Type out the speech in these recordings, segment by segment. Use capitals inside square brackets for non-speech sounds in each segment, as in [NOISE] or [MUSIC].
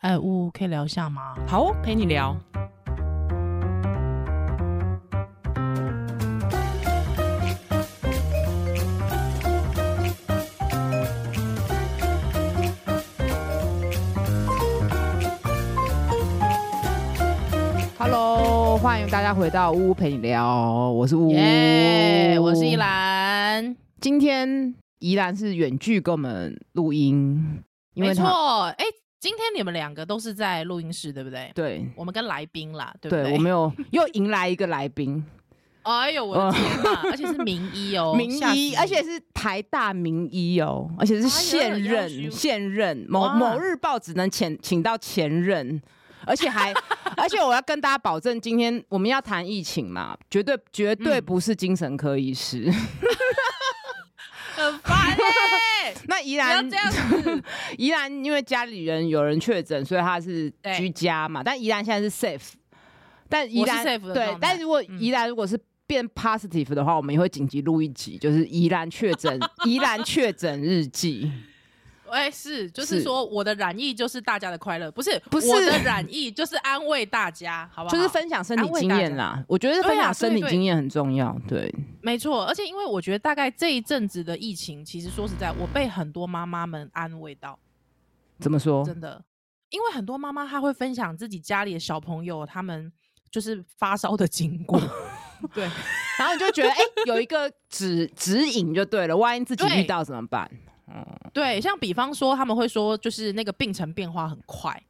哎，呜，可以聊一下吗？好，陪你聊。Hello，欢迎大家回到呜呜陪你聊，我是呜耶，yeah, 我是宜兰。今天宜兰是远距跟我们录音，没错，哎。今天你们两个都是在录音室，对不对？对，我们跟来宾啦，对不对？对，我们有又迎来一个来宾。[LAUGHS] 哎呦，我的天哪！而且是名医哦，[LAUGHS] 名医，而且是台大名医哦，而且是现任、哎、现任某某日报只能请请到前任，而且还 [LAUGHS] 而且我要跟大家保证，今天我们要谈疫情嘛，绝对绝对不是精神科医师。嗯很烦耶！那宜兰这样子，[LAUGHS] 宜兰因为家里人有人确诊，所以他是居家嘛。但宜兰现在是 safe，但宜兰对，但如果宜兰如果是变 positive 的话，我们也会紧急录一集，就是宜兰确诊，[LAUGHS] 宜兰确诊日记。哎、欸，是，就是说我的染疫就是大家的快乐，不是，不是我的染疫就是安慰大家，好不好？就是分享身体经验啦。我觉得分享身体经验很重要，对，对，没错。而且因为我觉得大概这一阵子的疫情，其实说实在，我被很多妈妈们安慰到。怎么说？真的，因为很多妈妈她会分享自己家里的小朋友他们就是发烧的经过，[LAUGHS] 对，[LAUGHS] 然后你就觉得哎、欸，有一个指指引就对了，万一自己遇到怎么办？对，像比方说，他们会说，就是那个病程变化很快，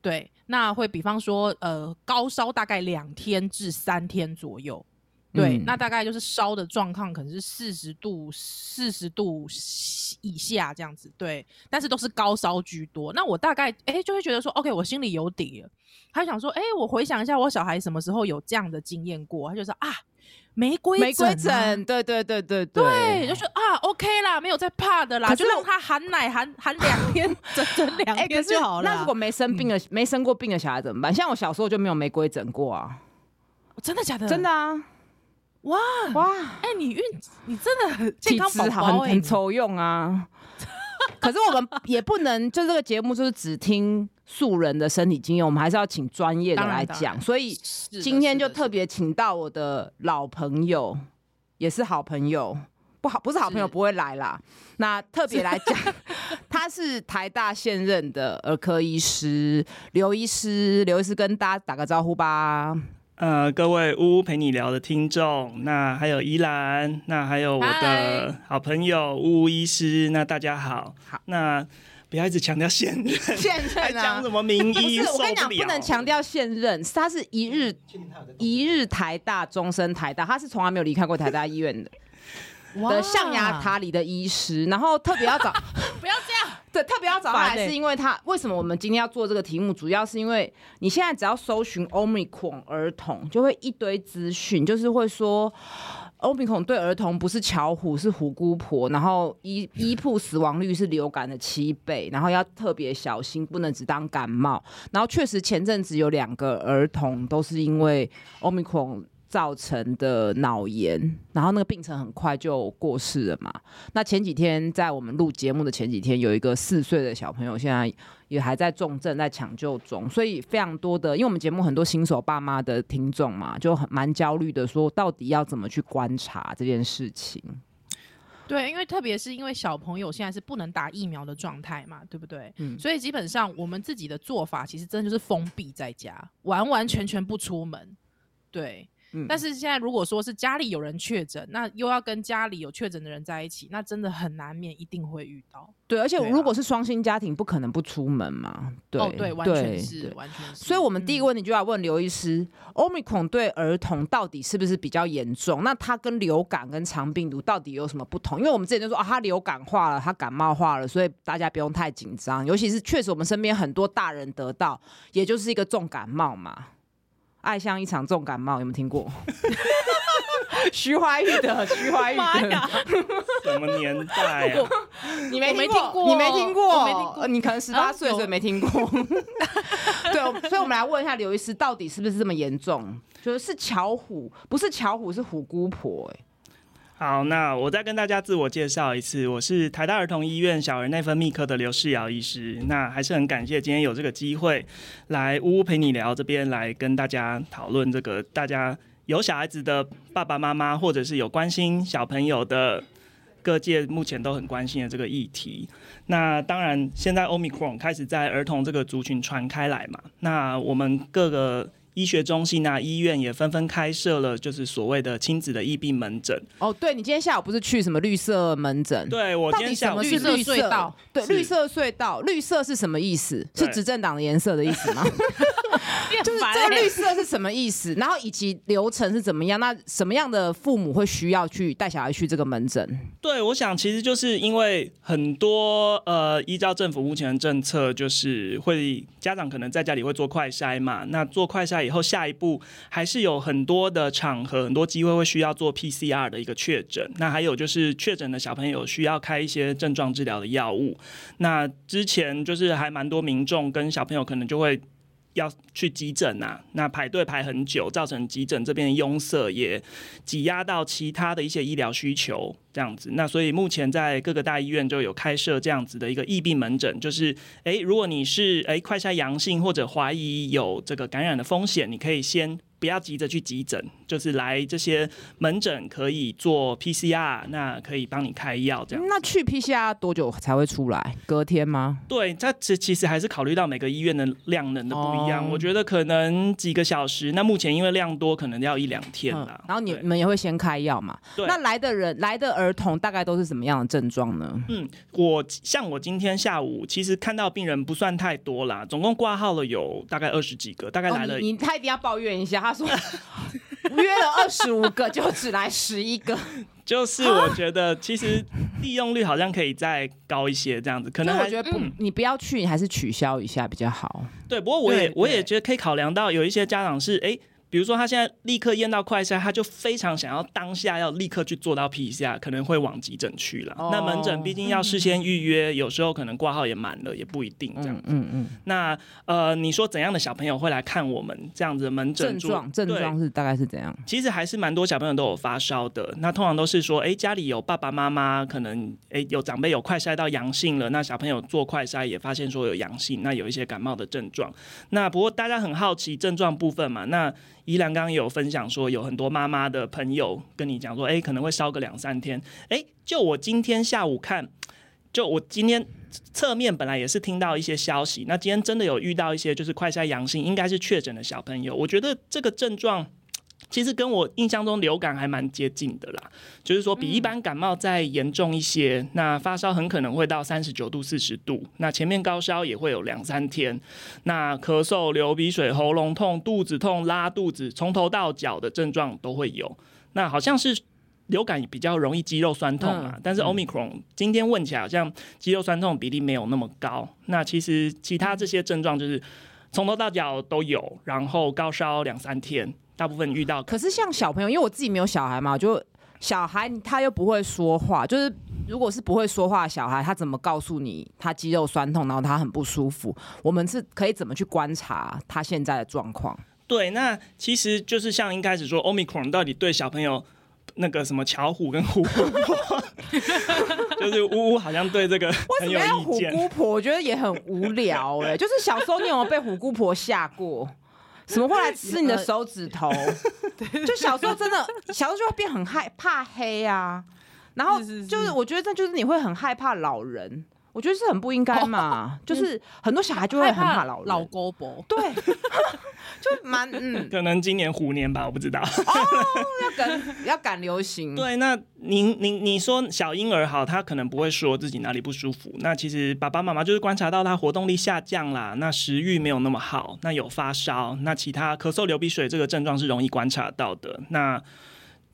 对，那会比方说，呃，高烧大概两天至三天左右，对，嗯、那大概就是烧的状况可能是四十度、四十度以下这样子，对，但是都是高烧居多。那我大概哎就会觉得说，OK，我心里有底了。他想说，哎，我回想一下，我小孩什么时候有这样的经验过？他就说啊。玫瑰玫瑰疹，对对对对对，对，就是啊，OK 啦，没有在怕的啦，就让他含奶含 [COUGHS] 含两天，[LAUGHS] 整整两天就好了。那如果没生病的、嗯、没生过病的小孩怎么办？像我小时候就没有玫瑰疹过啊，真的假的？真的啊，哇哇，哎、欸，你运你真的很健康宝宝、欸，很很抽用啊。[LAUGHS] 可是我们也不能，就这个节目就是只听素人的身体经验，我们还是要请专业的来讲。所以今天就特别请到我的老朋友，也是好朋友，不好不是好朋友不会来啦。那特别来讲，[LAUGHS] 他是台大现任的儿科医师刘医师，刘医师跟大家打个招呼吧。呃，各位呜呜陪你聊的听众，那还有依兰，那还有我的好朋友呜呜医师，那大家好。好，那不要一直强调现任，现任啊，讲什么名医？我跟你讲，不能强调现任，他是一日一日台大，终身台大，他是从来没有离开过台大医院的。的象牙塔里的医师，然后特别要找，[LAUGHS] 不要这样。对，特别要找他，是因为他为什么我们今天要做这个题目？主要是因为你现在只要搜寻 Omicron 儿童，就会一堆资讯，就是会说 Omicron 对儿童不是巧虎，是虎姑婆，然后医医铺死亡率是流感的七倍，然后要特别小心，不能只当感冒。然后确实前阵子有两个儿童都是因为 Omicron。造成的脑炎，然后那个病程很快就过世了嘛。那前几天在我们录节目的前几天，有一个四岁的小朋友，现在也还在重症，在抢救中。所以非常多的，因为我们节目很多新手爸妈的听众嘛，就很蛮焦虑的，说到底要怎么去观察这件事情。对，因为特别是因为小朋友现在是不能打疫苗的状态嘛，对不对？嗯。所以基本上我们自己的做法，其实真的就是封闭在家，完完全全不出门。对。但是现在如果说是家里有人确诊，那又要跟家里有确诊的人在一起，那真的很难免一定会遇到。对，而且如果是双薪家庭，不可能不出门嘛。对，哦、对，完全是，完全是。所以我们第一个问题就要问刘医师，Omicron 对儿童到底是不是比较严重？那它跟流感跟肠病毒到底有什么不同？因为我们之前就说啊，它流感化了，它感冒化了，所以大家不用太紧张。尤其是确实我们身边很多大人得到，也就是一个重感冒嘛。爱像一场重感冒，有没有听过？[LAUGHS] 徐怀钰的，徐怀钰的，什么年代啊？你没听过？你没听过？你可能十八岁所以没听过。[LAUGHS] 对，所以我们来问一下刘医师，到底是不是这么严重？就是是巧虎，不是巧虎，是虎姑婆、欸。哎，好，那我再跟大家自我介绍一次，我是台大儿童医院小儿内分泌科的刘世尧医师。那还是很感谢今天有这个机会来乌乌陪你聊这边来跟大家讨论这个大家有小孩子的爸爸妈妈，或者是有关心小朋友的各界目前都很关心的这个议题。那当然，现在 Omicron 开始在儿童这个族群传开来嘛，那我们各个。医学中心啊，医院也纷纷开设了，就是所谓的亲子的疫病门诊。哦，对，你今天下午不是去什么绿色门诊？对，我今天下午是绿色隧道。对，绿色隧道，绿色是什么意思？是执政党的颜色的意思吗？[LAUGHS] 就是这个绿色是什么意思？然后以及流程是怎么样？那什么样的父母会需要去带小孩去这个门诊？对，我想其实就是因为很多呃，依照政府目前的政策，就是会家长可能在家里会做快筛嘛，那做快筛。以后下一步还是有很多的场合，很多机会会需要做 PCR 的一个确诊。那还有就是确诊的小朋友需要开一些症状治疗的药物。那之前就是还蛮多民众跟小朋友可能就会。要去急诊啊，那排队排很久，造成急诊这边拥塞，也挤压到其他的一些医疗需求，这样子。那所以目前在各个大医院就有开设这样子的一个疫病门诊，就是，诶，如果你是诶快筛阳性或者怀疑有这个感染的风险，你可以先。不要急着去急诊，就是来这些门诊可以做 PCR，那可以帮你开药这样。那去 PCR 多久才会出来？隔天吗？对，它其其实还是考虑到每个医院的量能的不一样。哦、我觉得可能几个小时。那目前因为量多，可能要一两天了、嗯。然后你们也会先开药嘛？对。那来的人来的儿童大概都是什么样的症状呢？嗯，我像我今天下午其实看到病人不算太多啦，总共挂号了有大概二十几个，大概来了、哦。你他一定要抱怨一下，他。说 [LAUGHS] 约了二十五个，就只来十一个，[LAUGHS] 就是我觉得其实利用率好像可以再高一些，这样子可能我觉得不，嗯、你不要去，你还是取消一下比较好。对，不过我也我也觉得可以考量到有一些家长是哎。欸比如说，他现在立刻验到快筛，他就非常想要当下要立刻去做到 PCR，可能会往急诊去了。Oh, 那门诊毕竟要事先预约，嗯、有时候可能挂号也满了，也不一定这样子。嗯嗯。嗯那呃，你说怎样的小朋友会来看我们这样子的门诊？症状症状是大概是怎样？其实还是蛮多小朋友都有发烧的。那通常都是说，哎、欸，家里有爸爸妈妈，可能哎、欸、有长辈有快筛到阳性了，那小朋友做快筛也发现说有阳性，那有一些感冒的症状。那不过大家很好奇症状部分嘛，那。依兰刚刚有分享说，有很多妈妈的朋友跟你讲说，哎，可能会烧个两三天。哎，就我今天下午看，就我今天侧面本来也是听到一些消息，那今天真的有遇到一些就是快筛阳性，应该是确诊的小朋友。我觉得这个症状。其实跟我印象中流感还蛮接近的啦，就是说比一般感冒再严重一些。嗯、那发烧很可能会到三十九度、四十度，那前面高烧也会有两三天。那咳嗽、流鼻水、喉咙痛、肚子痛、拉肚子，从头到脚的症状都会有。那好像是流感比较容易肌肉酸痛啊，嗯、但是 Omicron 今天问起来好像肌肉酸痛比例没有那么高。那其实其他这些症状就是从头到脚都有，然后高烧两三天。大部分遇到，可是像小朋友，因为我自己没有小孩嘛，就小孩他又不会说话，就是如果是不会说话的小孩，他怎么告诉你他肌肉酸痛，然后他很不舒服？我们是可以怎么去观察他现在的状况？对，那其实就是像一开始说，Omicron 到底对小朋友那个什么巧虎跟虎姑婆，[LAUGHS] 就是呜呜好像对这个很有么要虎姑婆？我觉得也很无聊哎、欸，就是小时候你有没有被虎姑婆吓过？什么会来吃你的手 [LAUGHS] 指头？[LAUGHS] 就小时候真的，小时候就会变很害怕黑啊。然后就是，我觉得这就是你会很害怕老人。我觉得是很不应该嘛，[LAUGHS] 就是很多小孩就会很怕老人老姑婆，对，[LAUGHS] 就蛮嗯，[LAUGHS] 可能今年虎年吧，我不知道。哦，要赶要赶流行。对，那您您你说小婴儿好，他可能不会说自己哪里不舒服。那其实爸爸妈妈就是观察到他活动力下降啦，那食欲没有那么好，那有发烧，那其他咳嗽、流鼻水这个症状是容易观察到的。那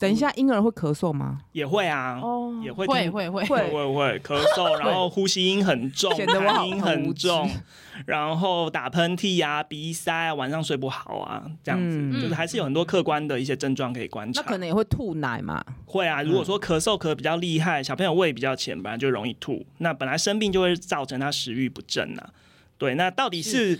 等一下，婴儿会咳嗽吗？也会啊，哦，也会会会会会会会咳嗽，然后呼吸音很重，痰音很重，然后打喷嚏啊，鼻塞啊，晚上睡不好啊，这样子，就是还是有很多客观的一些症状可以观察。那可能也会吐奶嘛？会啊，如果说咳嗽咳比较厉害，小朋友胃比较浅，本来就容易吐，那本来生病就会造成他食欲不振啊。对，那到底是？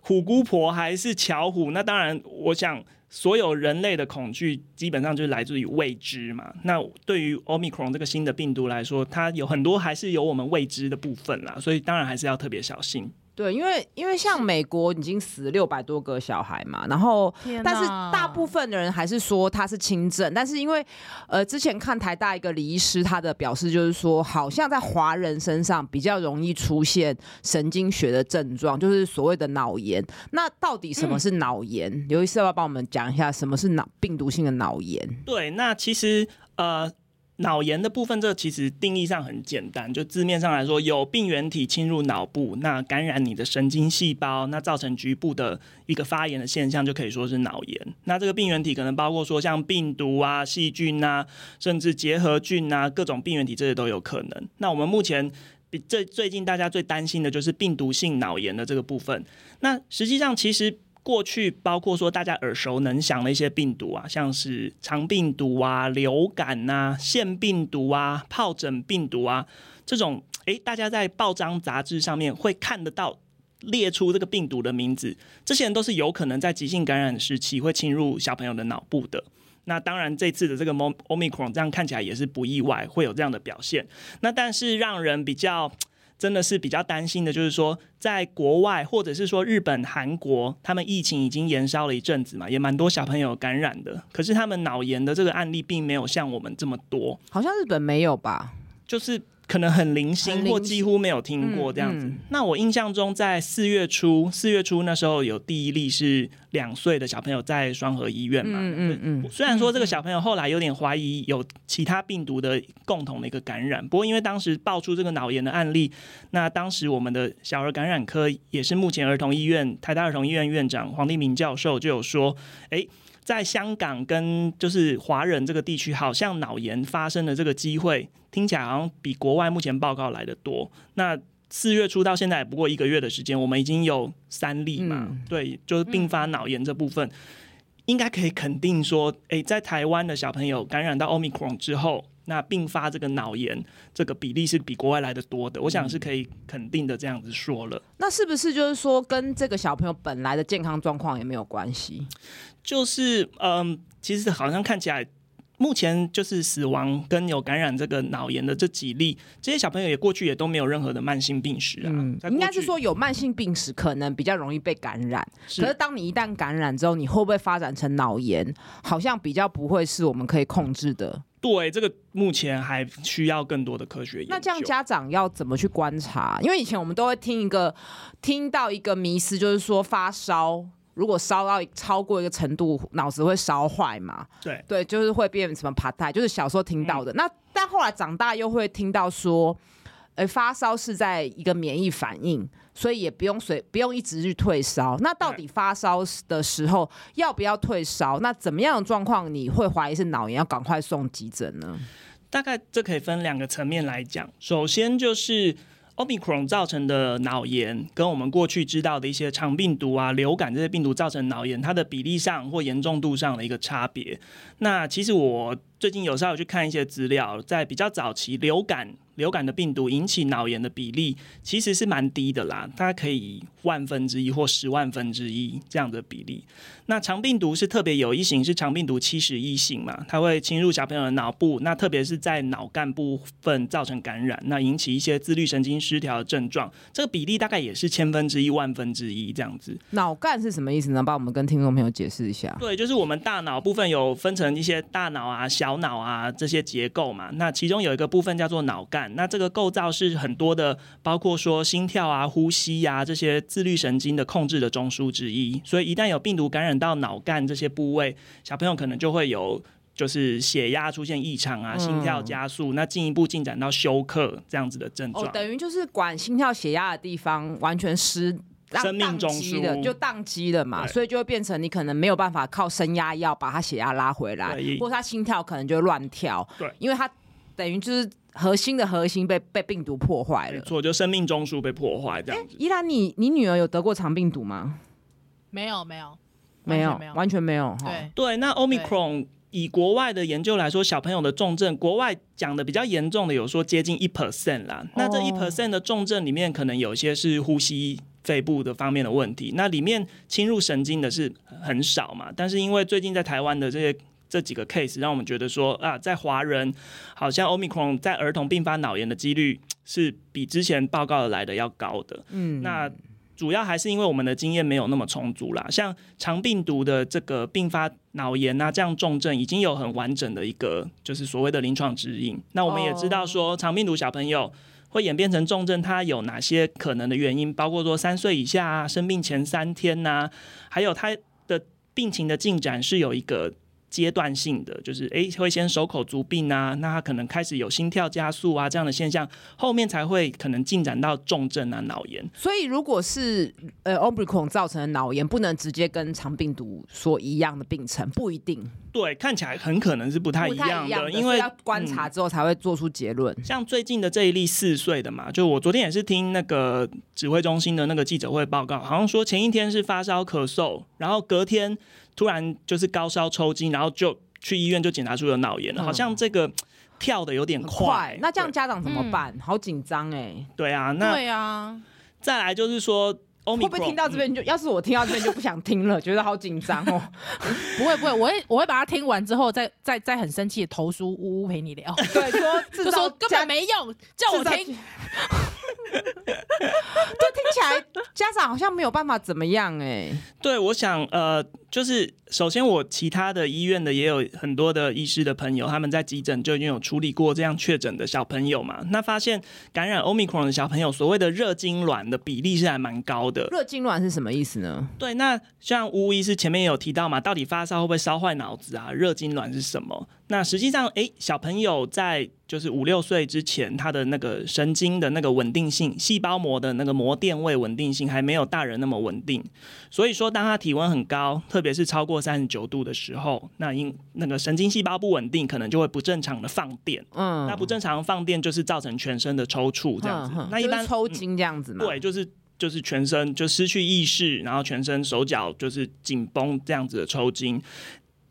虎姑婆还是巧虎？那当然，我想所有人类的恐惧基本上就是来自于未知嘛。那对于 Omicron 这个新的病毒来说，它有很多还是有我们未知的部分啦，所以当然还是要特别小心。对，因为因为像美国已经死六百多个小孩嘛，然后但是大部分的人还是说他是轻症，但是因为呃之前看台大一个李医师他的表示就是说，好像在华人身上比较容易出现神经学的症状，就是所谓的脑炎。那到底什么是脑炎？嗯、刘医师要不要帮我们讲一下什么是脑病毒性的脑炎？对，那其实呃。脑炎的部分，这其实定义上很简单，就字面上来说，有病原体侵入脑部，那感染你的神经细胞，那造成局部的一个发炎的现象，就可以说是脑炎。那这个病原体可能包括说像病毒啊、细菌啊，甚至结核菌啊，各种病原体这些都有可能。那我们目前比最最近大家最担心的就是病毒性脑炎的这个部分。那实际上其实。过去包括说大家耳熟能详的一些病毒啊，像是肠病毒啊、流感啊、腺病毒啊、疱疹病毒啊，这种诶，大家在报章杂志上面会看得到列出这个病毒的名字，这些人都是有可能在急性感染时期会侵入小朋友的脑部的。那当然，这次的这个 Omicron 这样看起来也是不意外，会有这样的表现。那但是让人比较。真的是比较担心的，就是说，在国外或者是说日本、韩国，他们疫情已经延烧了一阵子嘛，也蛮多小朋友感染的。可是他们脑炎的这个案例并没有像我们这么多，好像日本没有吧？就是。可能很零星或几乎没有听过这样子。那我印象中，在四月初，四月初那时候有第一例是两岁的小朋友在双河医院嘛。嗯嗯嗯。虽然说这个小朋友后来有点怀疑有其他病毒的共同的一个感染，不过因为当时爆出这个脑炎的案例，那当时我们的小儿感染科也是目前儿童医院台大儿童医院院长黄立明教授就有说，哎。在香港跟就是华人这个地区，好像脑炎发生的这个机会，听起来好像比国外目前报告来的多。那四月初到现在也不过一个月的时间，我们已经有三例嘛，嗯、对，就是并发脑炎这部分，嗯、应该可以肯定说，诶、欸，在台湾的小朋友感染到 Omicron 之后，那并发这个脑炎这个比例是比国外来的多的。我想是可以肯定的这样子说了。那是不是就是说，跟这个小朋友本来的健康状况也没有关系？就是嗯，其实好像看起来，目前就是死亡跟有感染这个脑炎的这几例，这些小朋友也过去也都没有任何的慢性病史啊。嗯，应该是说有慢性病史可能比较容易被感染，是可是当你一旦感染之后，你会不会发展成脑炎？好像比较不会是我们可以控制的。对，这个目前还需要更多的科学研究。那这样家长要怎么去观察？因为以前我们都会听一个听到一个迷思，就是说发烧。如果烧到超过一个程度，脑子会烧坏嘛？对对，就是会变什么爬袋，就是小时候听到的。嗯、那但后来长大又会听到说，呃，发烧是在一个免疫反应，所以也不用随不用一直去退烧。那到底发烧的时候要不要退烧？那怎么样的状况你会怀疑是脑炎，要赶快送急诊呢？大概这可以分两个层面来讲。首先就是。Omicron 造成的脑炎，跟我们过去知道的一些肠病毒啊、流感这些病毒造成脑炎，它的比例上或严重度上的一个差别。那其实我最近有时候有去看一些资料，在比较早期流感。流感的病毒引起脑炎的比例其实是蛮低的啦，大概可以万分之一或十万分之一这样的比例。那肠病毒是特别有一型，是肠病毒七十一型嘛，它会侵入小朋友的脑部，那特别是在脑干部分造成感染，那引起一些自律神经失调的症状。这个比例大概也是千分之一、万分之一这样子。脑干是什么意思呢？帮我们跟听众朋友解释一下。对，就是我们大脑部分有分成一些大脑啊、小脑啊这些结构嘛，那其中有一个部分叫做脑干。那这个构造是很多的，包括说心跳啊、呼吸呀、啊、这些自律神经的控制的中枢之一。所以一旦有病毒感染到脑干这些部位，小朋友可能就会有就是血压出现异常啊、心跳加速，嗯、那进一步进展到休克这样子的症状。哦，等于就是管心跳、血压的地方完全失生命中枢的，就宕机了嘛，所以就会变成你可能没有办法靠升压药把他血压拉回来，对或者他心跳可能就会乱跳，对，因为他等于就是。核心的核心被被病毒破坏了，没错，就生命中枢被破坏这样子。依然，你你女儿有得过肠病毒吗？没有，没有，没有，完全没有。对对，那 Omicron 以国外的研究来说，小朋友的重症，国外讲的比较严重的有说接近一 percent 啦。那这一 percent 的重症里面，可能有些是呼吸肺部的方面的问题。那里面侵入神经的是很少嘛，但是因为最近在台湾的这些这几个 case，让我们觉得说啊，在华人好像 Omicron 在儿童并发脑炎的几率 [TSK] 是比之前报告的来的要高的。嗯，那。主要还是因为我们的经验没有那么充足啦，像肠病毒的这个并发脑炎啊，这样重症已经有很完整的一个就是所谓的临床指引。那我们也知道说，肠病毒小朋友会演变成重症，它有哪些可能的原因？包括说三岁以下啊，生病前三天呐、还有他的病情的进展是有一个。阶段性的就是哎，会先手口足病啊，那他可能开始有心跳加速啊这样的现象，后面才会可能进展到重症啊脑炎。所以如果是呃 Omicron 造成的脑炎，不能直接跟肠病毒所一样的病程，不一定。对，看起来很可能是不太一样的，因为要观察之后才会做出结论。嗯，像最近的这一例四岁的嘛，就我昨天也是听那个指挥中心的那个记者会报告，好像说前一天是发烧咳嗽，然后隔天。突然就是高烧抽筋，然后就去医院就检查出有脑炎了，嗯、好像这个跳的有点快，快。那这样家长怎么办？嗯、好紧张哎。对啊，那对啊。再来就是说，会不会听到这边就，嗯、要是我听到这边就不想听了，[LAUGHS] 觉得好紧张哦。[LAUGHS] 不会不会，我会我会把它听完之后再，再再再很生气的投书，呜呜陪你聊。对，说就说根本没用，叫我听。[LAUGHS] 对，听起来家长好像没有办法怎么样哎。对，我想呃。就是首先，我其他的医院的也有很多的医师的朋友，他们在急诊就已经有处理过这样确诊的小朋友嘛。那发现感染 Omicron 的小朋友，所谓的热痉挛的比例是还蛮高的。热痉挛是什么意思呢？对，那像吴医师前面也有提到嘛，到底发烧会不会烧坏脑子啊？热痉挛是什么？那实际上，哎、欸，小朋友在就是五六岁之前，他的那个神经的那个稳定性，细胞膜的那个膜电位稳定性还没有大人那么稳定。所以说，当他体温很高，特别是超过三十九度的时候，那因那个神经细胞不稳定，可能就会不正常的放电。嗯，那不正常放电就是造成全身的抽搐这样子。嗯、那一般抽筋这样子吗？对，就是就是全身就失去意识，然后全身手脚就是紧绷这样子的抽筋。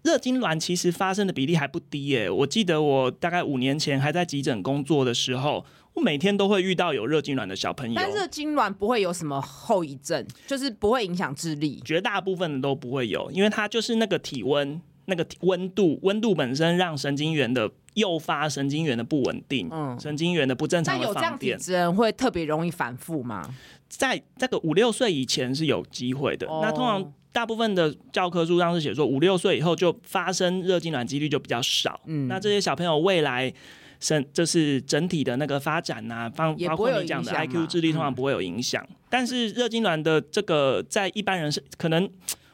热痉挛其实发生的比例还不低耶，我记得我大概五年前还在急诊工作的时候，我每天都会遇到有热痉挛的小朋友。但热痉挛不会有什么后遗症，就是不会影响智力，绝大部分的都不会有，因为它就是那个体温、那个温度、温度本身让神经元的诱发神经元的不稳定，嗯，神经元的不正常的放电。那有这样子人会特别容易反复吗？在这个五六岁以前是有机会的，哦、那通常。大部分的教科书上是写说，五六岁以后就发生热痉挛几率就比较少。嗯，那这些小朋友未来生就是整体的那个发展呐、啊，包包括你讲的 IQ 智力通常不会有影响。嗯、但是热痉挛的这个在一般人是可能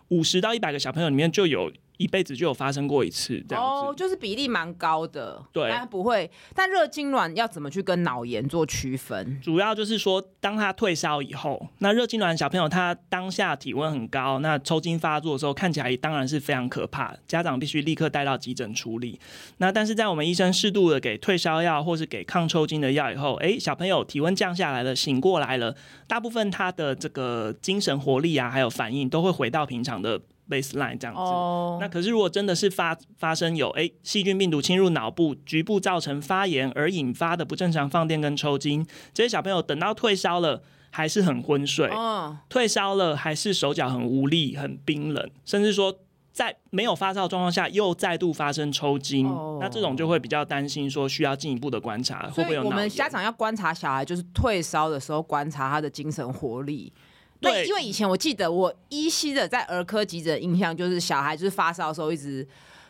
五十到一百个小朋友里面就有。一辈子就有发生过一次这样子，哦，就是比例蛮高的，对，但不会。但热痉挛要怎么去跟脑炎做区分？主要就是说，当他退烧以后，那热痉挛小朋友他当下体温很高，那抽筋发作的时候看起来当然是非常可怕，家长必须立刻带到急诊处理。那但是在我们医生适度的给退烧药或是给抗抽筋的药以后，哎，小朋友体温降下来了，醒过来了，大部分他的这个精神活力啊，还有反应都会回到平常的。Baseline 这样子，oh. 那可是如果真的是发发生有诶细菌病毒侵入脑部，局部造成发炎而引发的不正常放电跟抽筋，这些小朋友等到退烧了还是很昏睡，oh. 退烧了还是手脚很无力、很冰冷，甚至说在没有发烧状况下又再度发生抽筋，oh. 那这种就会比较担心说需要进一步的观察，会不会有脑？我们家长要观察小孩，就是退烧的时候观察他的精神活力。对，因为以前我记得我依稀的在儿科急诊的印象就是小孩就是发烧的时候一直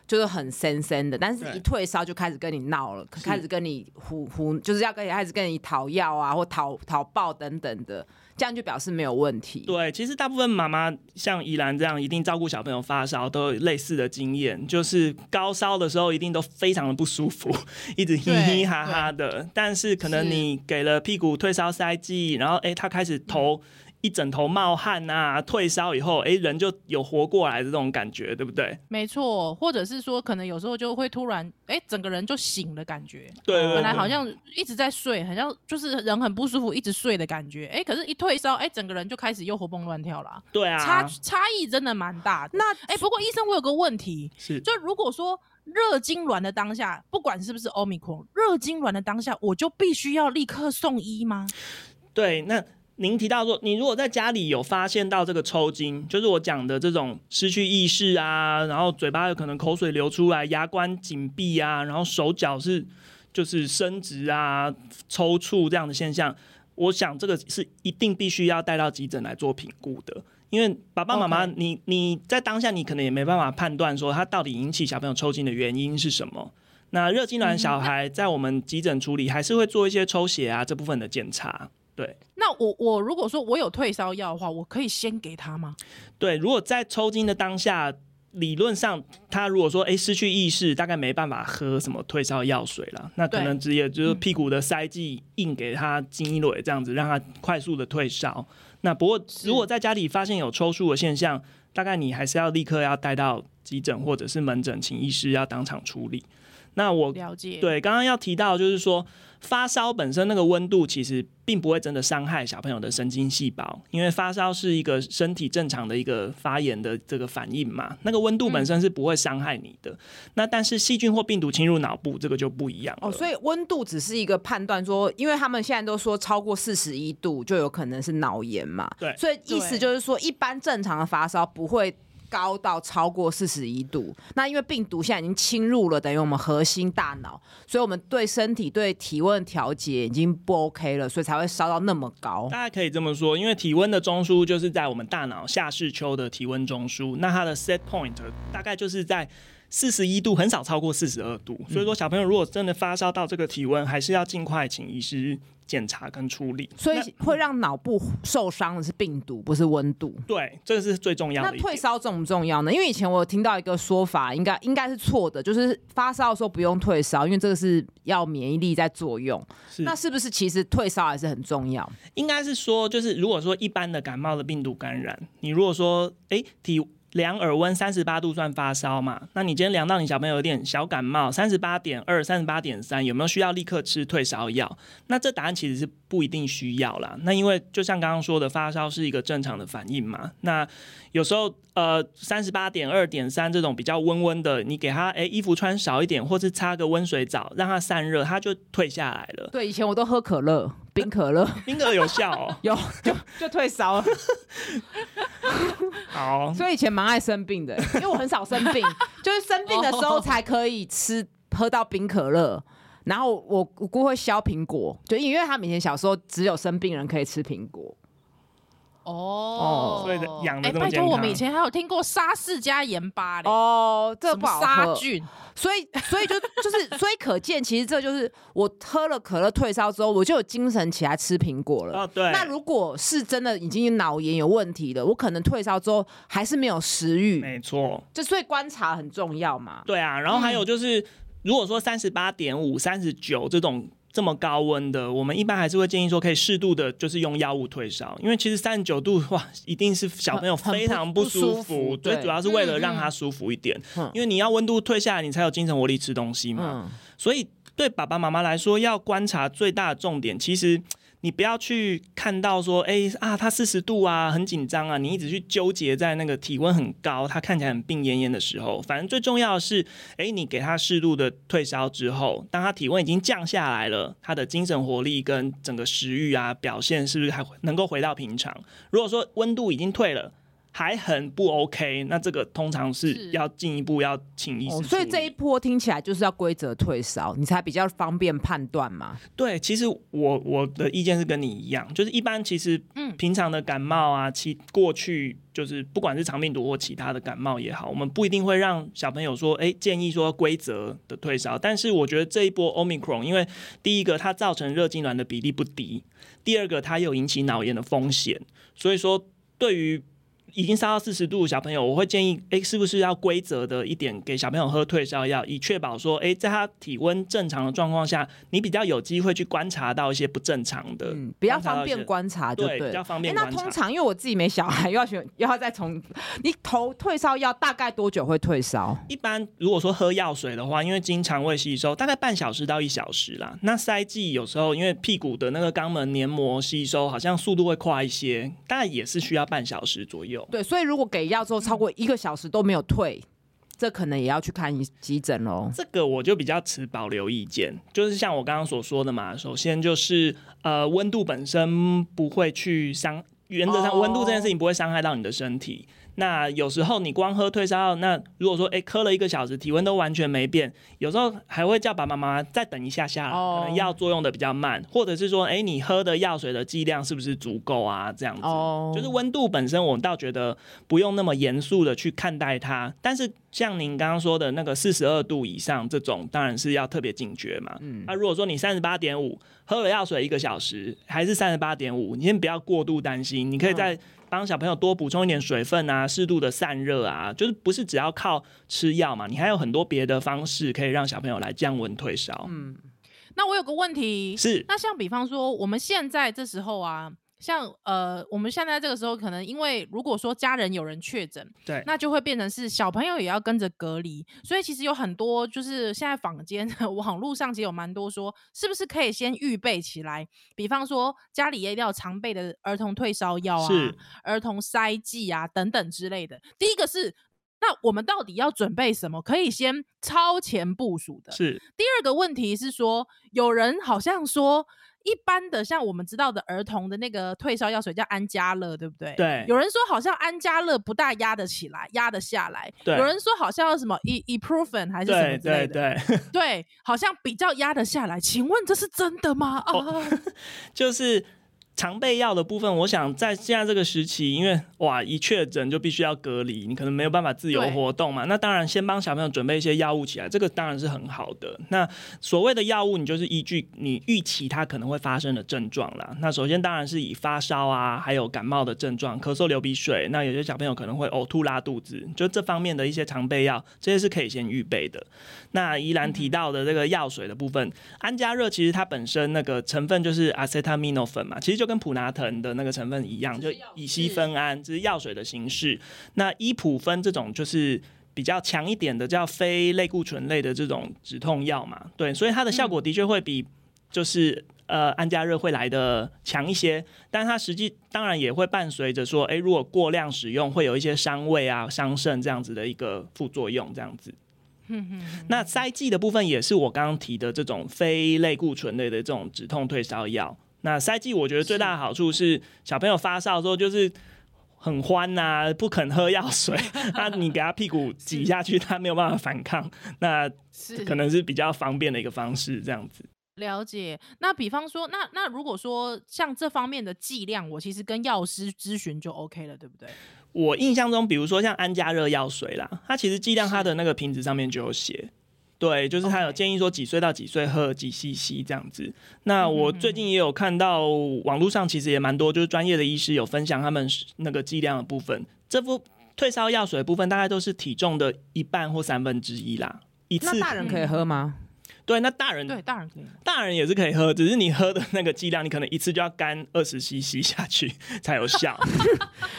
就是很森森的，但是一退烧就开始跟你闹了，开始跟你胡胡，就是要跟你开始跟你讨药啊或讨讨报等等的，这样就表示没有问题。对，其实大部分妈妈像宜兰这样一定照顾小朋友发烧都有类似的经验，就是高烧的时候一定都非常的不舒服，一直嘻嘻哈哈的，但是可能你给了屁股退烧塞剂，然后哎他开始头。一整头冒汗啊，退烧以后，哎、欸，人就有活过来的这种感觉，对不对？没错，或者是说，可能有时候就会突然，哎、欸，整个人就醒的感觉。对，本来好像一直在睡，好像就是人很不舒服，一直睡的感觉。哎、欸，可是一退烧，哎、欸，整个人就开始又活蹦乱跳了。对啊，差差异真的蛮大的。那哎、欸，不过医生，我有个问题，是，就如果说热痉挛的当下，不管是不是 Omicron，热痉挛的当下，我就必须要立刻送医吗？对，那。您提到说，你如果在家里有发现到这个抽筋，就是我讲的这种失去意识啊，然后嘴巴有可能口水流出来，牙关紧闭啊，然后手脚是就是伸直啊、抽搐这样的现象，我想这个是一定必须要带到急诊来做评估的。因为爸爸妈妈，你你在当下你可能也没办法判断说他到底引起小朋友抽筋的原因是什么。那热痉挛小孩在我们急诊处理还是会做一些抽血啊这部分的检查。对，那我我如果说我有退烧药的话，我可以先给他吗？对，如果在抽筋的当下，理论上他如果说哎失去意识，大概没办法喝什么退烧药水了，那可能直接就是屁股的塞剂硬给他经络这样子，让他快速的退烧。那不过如果在家里发现有抽搐的现象，大概你还是要立刻要带到急诊或者是门诊，请医师要当场处理。那我了解，对，刚刚要提到就是说。发烧本身那个温度其实并不会真的伤害小朋友的神经细胞，因为发烧是一个身体正常的一个发炎的这个反应嘛，那个温度本身是不会伤害你的。嗯、那但是细菌或病毒侵入脑部，这个就不一样哦。所以温度只是一个判断，说因为他们现在都说超过四十一度就有可能是脑炎嘛，对，所以意思就是说一般正常的发烧不会。高到超过四十一度，那因为病毒现在已经侵入了，等于我们核心大脑，所以我们对身体对体温调节已经不 OK 了，所以才会烧到那么高。大家可以这么说，因为体温的中枢就是在我们大脑下视丘的体温中枢，那它的 set point 大概就是在四十一度，很少超过四十二度。所以说，小朋友如果真的发烧到这个体温，还是要尽快请医师。检查跟处理，所以会让脑部受伤的是病毒，不是温度。对，这个是最重要的。那退烧重不重要呢？因为以前我有听到一个说法，应该应该是错的，就是发烧的时候不用退烧，因为这个是要免疫力在作用。是。那是不是其实退烧还是很重要？应该是说，就是如果说一般的感冒的病毒感染，你如果说哎体。量耳温三十八度算发烧嘛？那你今天量到你小朋友有点小感冒，三十八点二、三十八点三，有没有需要立刻吃退烧药？那这答案其实是不一定需要啦。那因为就像刚刚说的，发烧是一个正常的反应嘛。那有时候呃三十八点二点三这种比较温温的，你给他哎、欸、衣服穿少一点，或是擦个温水澡，让他散热，他就退下来了。对，以前我都喝可乐。冰可乐，冰可乐有效哦，[LAUGHS] 有就就退烧了。[LAUGHS] 好，所以以前蛮爱生病的，因为我很少生病，[LAUGHS] 就是生病的时候才可以吃喝到冰可乐。然后我姑姑会削苹果，就因为他以前小时候只有生病人可以吃苹果。哦，所以养的这么健康。拜托，我们以前还有听过沙士加盐巴嘞。哦，这不好喝。杀菌。所以，所以就就是，所以可见，其实这就是我喝了可乐退烧之后，我就有精神起来吃苹果了。哦，对。那如果是真的已经脑炎有问题了，我可能退烧之后还是没有食欲。没错。就所以观察很重要嘛。对啊，然后还有就是，嗯、如果说三十八点五、三十九这种。这么高温的，我们一般还是会建议说，可以适度的，就是用药物退烧，因为其实三十九度哇，一定是小朋友非常不舒服，最主要是为了让他舒服一点，因为你要温度退下来，你才有精神活力吃东西嘛，嗯、所以对爸爸妈妈来说，要观察最大的重点，其实。你不要去看到说，哎、啊，他四十度啊，很紧张啊，你一直去纠结在那个体温很高，他看起来很病恹恹的时候，反正最重要的是，哎、你给他适度的退烧之后，当他体温已经降下来了，他的精神活力跟整个食欲啊表现是不是还能够回到平常？如果说温度已经退了。还很不 OK，那这个通常是要进一步要请医师、哦。所以这一波听起来就是要规则退烧，你才比较方便判断嘛。对，其实我我的意见是跟你一样，就是一般其实嗯平常的感冒啊，其过去就是不管是肠病毒或其他的感冒也好，我们不一定会让小朋友说，哎，建议说规则的退烧。但是我觉得这一波 Omicron，因为第一个它造成热痉挛的比例不低，第二个它有引起脑炎的风险，所以说对于。已经烧到四十度，小朋友，我会建议，哎，是不是要规则的一点给小朋友喝退烧药，以确保说，哎，在他体温正常的状况下，你比较有机会去观察到一些不正常的，嗯，比较方便观察就对，对，比较方便观察。那通常因为我自己没小孩，又要选，又要再从你投退烧药，大概多久会退烧？一般如果说喝药水的话，因为经肠胃吸收，大概半小时到一小时啦。那塞剂有时候因为屁股的那个肛门黏膜吸收好像速度会快一些，大概也是需要半小时左右。对，所以如果给药之后超过一个小时都没有退，这可能也要去看急诊喽。这个我就比较持保留意见，就是像我刚刚所说的嘛，首先就是呃温度本身不会去伤，原则上温度这件事情不会伤害到你的身体。那有时候你光喝退烧药，那如果说哎喝了一个小时，体温都完全没变，有时候还会叫爸爸妈妈再等一下下，可能药作用的比较慢，或者是说哎你喝的药水的剂量是不是足够啊？这样子，就是温度本身，我倒觉得不用那么严肃的去看待它。但是像您刚刚说的那个四十二度以上这种，当然是要特别警觉嘛。嗯，那如果说你三十八点五喝了药水一个小时，还是三十八点五，你先不要过度担心，你可以在。帮小朋友多补充一点水分啊，适度的散热啊，就是不是只要靠吃药嘛？你还有很多别的方式可以让小朋友来降温退烧。嗯，那我有个问题是，那像比方说我们现在这时候啊。像呃，我们现在这个时候，可能因为如果说家人有人确诊，对，那就会变成是小朋友也要跟着隔离，所以其实有很多就是现在坊间 [LAUGHS] 网络上其实有蛮多说，是不是可以先预备起来？比方说家里一定要常备的儿童退烧药啊，儿童塞剂啊等等之类的。第一个是，那我们到底要准备什么？可以先超前部署的。是。第二个问题是说，有人好像说。一般的像我们知道的儿童的那个退烧药水叫安佳乐，对不对？对。有人说好像安佳乐不大压得起来，压得下来。对。有人说好像什么 ibuprofen 还是什么之类的。对对对。对，好像比较压得下来。请问这是真的吗？啊、哦，[LAUGHS] 就是。常备药的部分，我想在现在这个时期，因为哇一确诊就必须要隔离，你可能没有办法自由活动嘛。那当然，先帮小朋友准备一些药物起来，这个当然是很好的。那所谓的药物，你就是依据你预期它可能会发生的症状啦。那首先当然是以发烧啊，还有感冒的症状，咳嗽、流鼻水。那有些小朋友可能会呕吐、拉肚子，就这方面的一些常备药，这些是可以先预备的。那宜兰提到的这个药水的部分，安佳热其实它本身那个成分就是阿塞他米诺芬嘛，其实就跟普拿疼的那个成分一样，就乙烯酚胺，这是药水的形式。那依普芬这种就是比较强一点的，叫非类固醇类的这种止痛药嘛，对，所以它的效果的确会比就是呃安加热会来的强一些，但它实际当然也会伴随着说，哎，如果过量使用，会有一些伤胃啊、伤肾这样子的一个副作用，这样子。那塞剂的部分也是我刚刚提的这种非类固醇类的这种止痛退烧药。那塞剂我觉得最大的好处是，小朋友发烧的时候就是很欢呐、啊，不肯喝药水，[LAUGHS] 那你给他屁股挤下去，他没有办法反抗，那可能是比较方便的一个方式，这样子。了解。那比方说，那那如果说像这方面的剂量，我其实跟药师咨询就 OK 了，对不对？我印象中，比如说像安佳热药水啦，它其实剂量它的那个瓶子上面就有写。对，就是他有建议说几岁到几岁喝几 CC 这样子。那我最近也有看到网络上其实也蛮多，就是专业的医师有分享他们那个剂量的部分。这副退烧药水的部分大概都是体重的一半或三分之一啦。一次。那大人可以喝吗？对，那大人对大人可以，大人也是可以喝，只是你喝的那个剂量，你可能一次就要干二十 CC 下去才有效。[LAUGHS]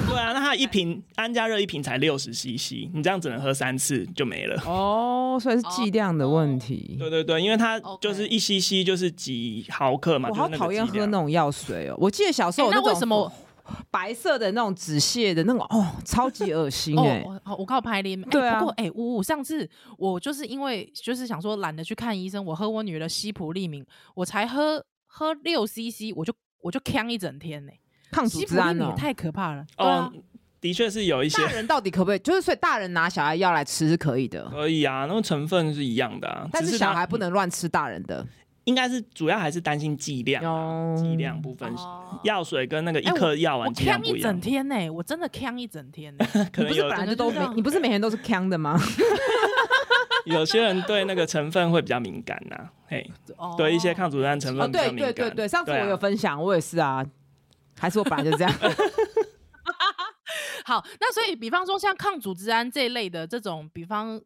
[LAUGHS] 对啊，那它一瓶安佳热一瓶才六十 CC，你这样只能喝三次就没了。哦，所以是剂量的问题。对对对，因为它就是一 CC 就是几毫克嘛。我好讨厌喝那种药水哦。我记得小时候那为什么白色的那种止泻的那种哦，超级恶心哎、欸。哦，我靠拍脸。对啊。不过哎，我我上次我就是因为就是想说懒得去看医生，我喝我女儿的西普利明，我才喝喝六 CC，我就我就呛一整天呢、欸。抗组织胺哦，太可怕了。哦，啊、的确是有一些。大人到底可不可以？就是所以大人拿小孩药来吃是可以的。可以啊，那个成分是一样的啊。但是小孩不能乱吃大人的。应该是主要还是担心剂量、啊，剂、哦、量部分。药、哦、水跟那个一颗药丸剂量不一样。一整天呢、欸，我真的呛一整天、欸。[LAUGHS] 可能有本来就都没，你不是每天都是呛的吗？[LAUGHS] [LAUGHS] 有些人对那个成分会比较敏感呐、啊，嘿，对一些抗组织胺成分比较敏感。对对对对，上次我有分享，我也是啊。还是我本来就这样。[LAUGHS] 好，那所以比方说像抗组织胺这一类的这种，比方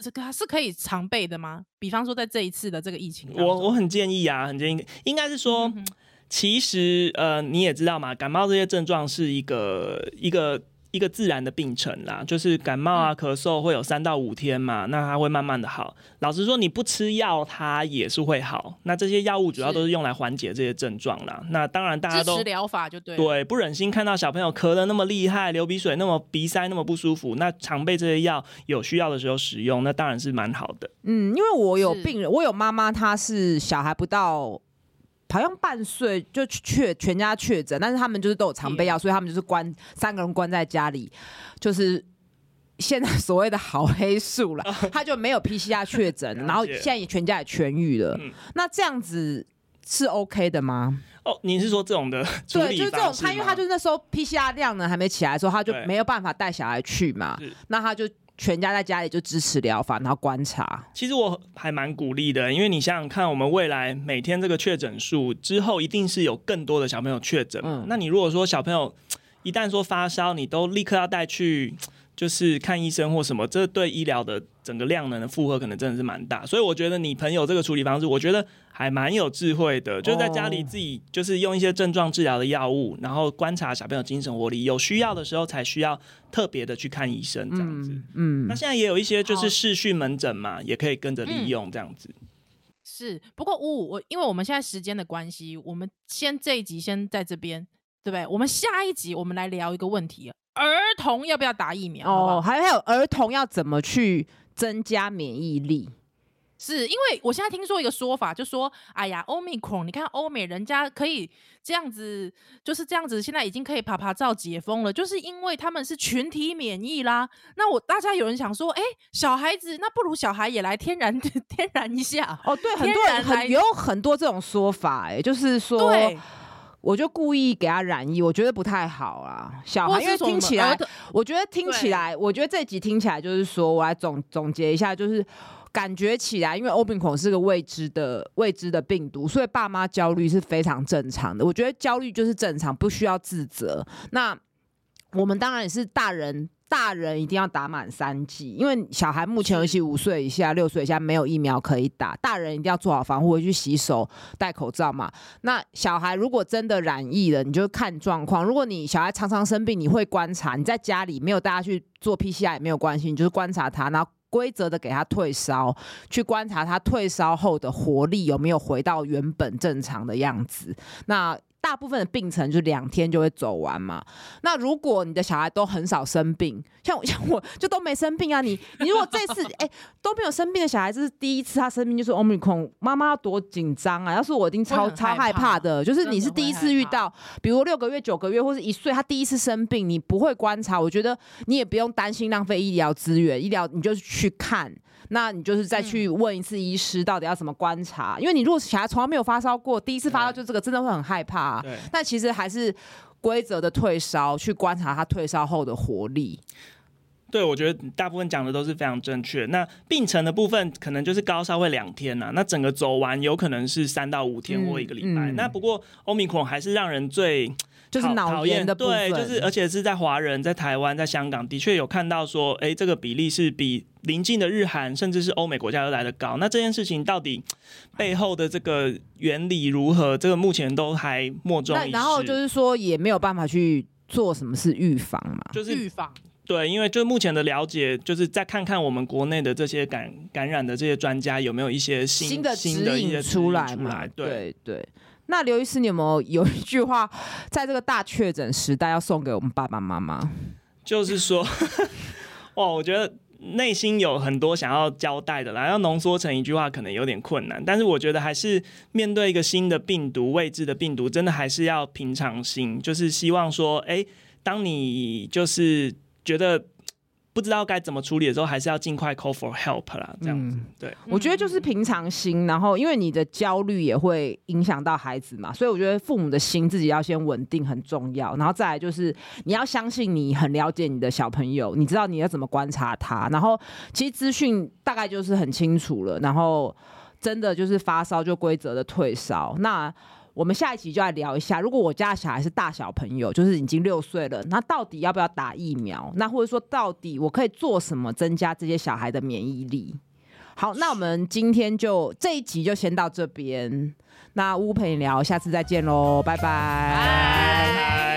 这个是可以常备的吗？比方说在这一次的这个疫情，我我很建议啊，很建议，应该是说，嗯、其实呃你也知道嘛，感冒这些症状是一个一个一个自然的病程啦，就是感冒啊、咳嗽会有三到五天嘛，那它会慢慢的好。老实说，你不吃药，它也是会好。那这些药物主要都是用来缓解这些症状啦。那当然大家都支持疗法就对，对，不忍心看到小朋友咳的那么厉害，流鼻水那么鼻塞那么不舒服，那常备这些药，有需要的时候使用，那当然是蛮好的。嗯，因为我有病人，我有妈妈，她是小孩不到。好像半岁就确全家确诊，但是他们就是都有常备药，所以他们就是关三个人关在家里，就是现在所谓的好黑素了，[LAUGHS] 他就没有 PCR 确诊，然后现在也全家也痊愈了。那这样子是 OK 的吗？哦，你是说这种的？对，就是这种。他因为他就是那时候 PCR 量呢还没起来的时候，他就没有办法带小孩去嘛，那他就。全家在家里就支持疗法，然后观察。其实我还蛮鼓励的，因为你想想看，我们未来每天这个确诊数之后，一定是有更多的小朋友确诊。嗯，那你如果说小朋友一旦说发烧，你都立刻要带去。就是看医生或什么，这对医疗的整个量能的负荷可能真的是蛮大，所以我觉得你朋友这个处理方式，我觉得还蛮有智慧的，就是在家里自己就是用一些症状治疗的药物，然后观察小朋友精神活力，有需要的时候才需要特别的去看医生这样子。嗯，那现在也有一些就是视讯门诊嘛，也可以跟着利用这样子。是，不过五五我因为我们现在时间的关系，我们先这一集先在这边，对不对？我们下一集我们来聊一个问题。儿童要不要打疫苗？哦，还有还有，儿童要怎么去增加免疫力？是因为我现在听说一个说法，就说，哎呀，Omicron，你看欧美人家可以这样子，就是这样子，现在已经可以爬爬照解封了，就是因为他们是群体免疫啦。[LAUGHS] 那我大家有人想说，哎、欸，小孩子那不如小孩也来天然 [LAUGHS] 天然一下哦。对，很多人很有很多这种说法、欸，哎，就是说。对我就故意给他染疫，我觉得不太好啊。小孩因为听起来，我觉得听起来，我觉得这集听起来就是说，我来总总结一下，就是感觉起来，因为 Omicron 是个未知的未知的病毒，所以爸妈焦虑是非常正常的。我觉得焦虑就是正常，不需要自责。那我们当然也是大人。大人一定要打满三剂，因为小孩目前尤其五岁以下、六岁以下没有疫苗可以打。大人一定要做好防护，回去洗手、戴口罩嘛。那小孩如果真的染疫了，你就看状况。如果你小孩常常生病，你会观察，你在家里没有带他去做 PCR 也没有关系，你就是观察他，然后规则的给他退烧，去观察他退烧后的活力有没有回到原本正常的样子。那大部分的病程就两天就会走完嘛。那如果你的小孩都很少生病，像我 [LAUGHS] 像我就都没生病啊。你你如果这次哎、欸、都没有生病的小孩，这是第一次他生病，就是 Omicron，妈妈要多紧张啊！要是我一定超超害怕的，就是你是第一次遇到，比如六个月、九个月或是一岁，他第一次生病，你不会观察，我觉得你也不用担心浪费医疗资源，医疗你就去看。那你就是再去问一次医师，到底要怎么观察？嗯、因为你如果小孩从来没有发烧过，第一次发烧就这个，真的会很害怕、啊。对。但其实还是规则的退烧，去观察他退烧后的活力。对，我觉得大部分讲的都是非常正确。那病程的部分，可能就是高烧会两天呐、啊，那整个走完有可能是三到五天或一个礼拜。嗯嗯、那不过欧米孔还是让人最。就是脑炎的部分，对，就是而且是在华人在台湾在香港的确有看到说，哎、欸，这个比例是比邻近的日韩甚至是欧美国家都来得高。那这件事情到底背后的这个原理如何？这个目前都还莫衷一是。然后就是说也没有办法去做什么是预防嘛，就是预防。对，因为就目前的了解，就是再看看我们国内的这些感感染的这些专家有没有一些新新的新的一些出来嘛？对对。对那刘医师，你有没有有一句话，在这个大确诊时代要送给我们爸爸妈妈？就是说，哇，我觉得内心有很多想要交代的啦，要浓缩成一句话可能有点困难。但是我觉得还是面对一个新的病毒、未知的病毒，真的还是要平常心，就是希望说，哎、当你就是觉得。不知道该怎么处理的时候，还是要尽快 call for help 啦。这样子，嗯、对，我觉得就是平常心，然后因为你的焦虑也会影响到孩子嘛，所以我觉得父母的心自己要先稳定很重要。然后再来就是你要相信你很了解你的小朋友，你知道你要怎么观察他。然后其实资讯大概就是很清楚了。然后真的就是发烧就规则的退烧。那我们下一期就来聊一下，如果我家小孩是大小朋友，就是已经六岁了，那到底要不要打疫苗？那或者说，到底我可以做什么增加这些小孩的免疫力？好，那我们今天就这一集就先到这边。那屋陪你聊，下次再见喽，拜拜。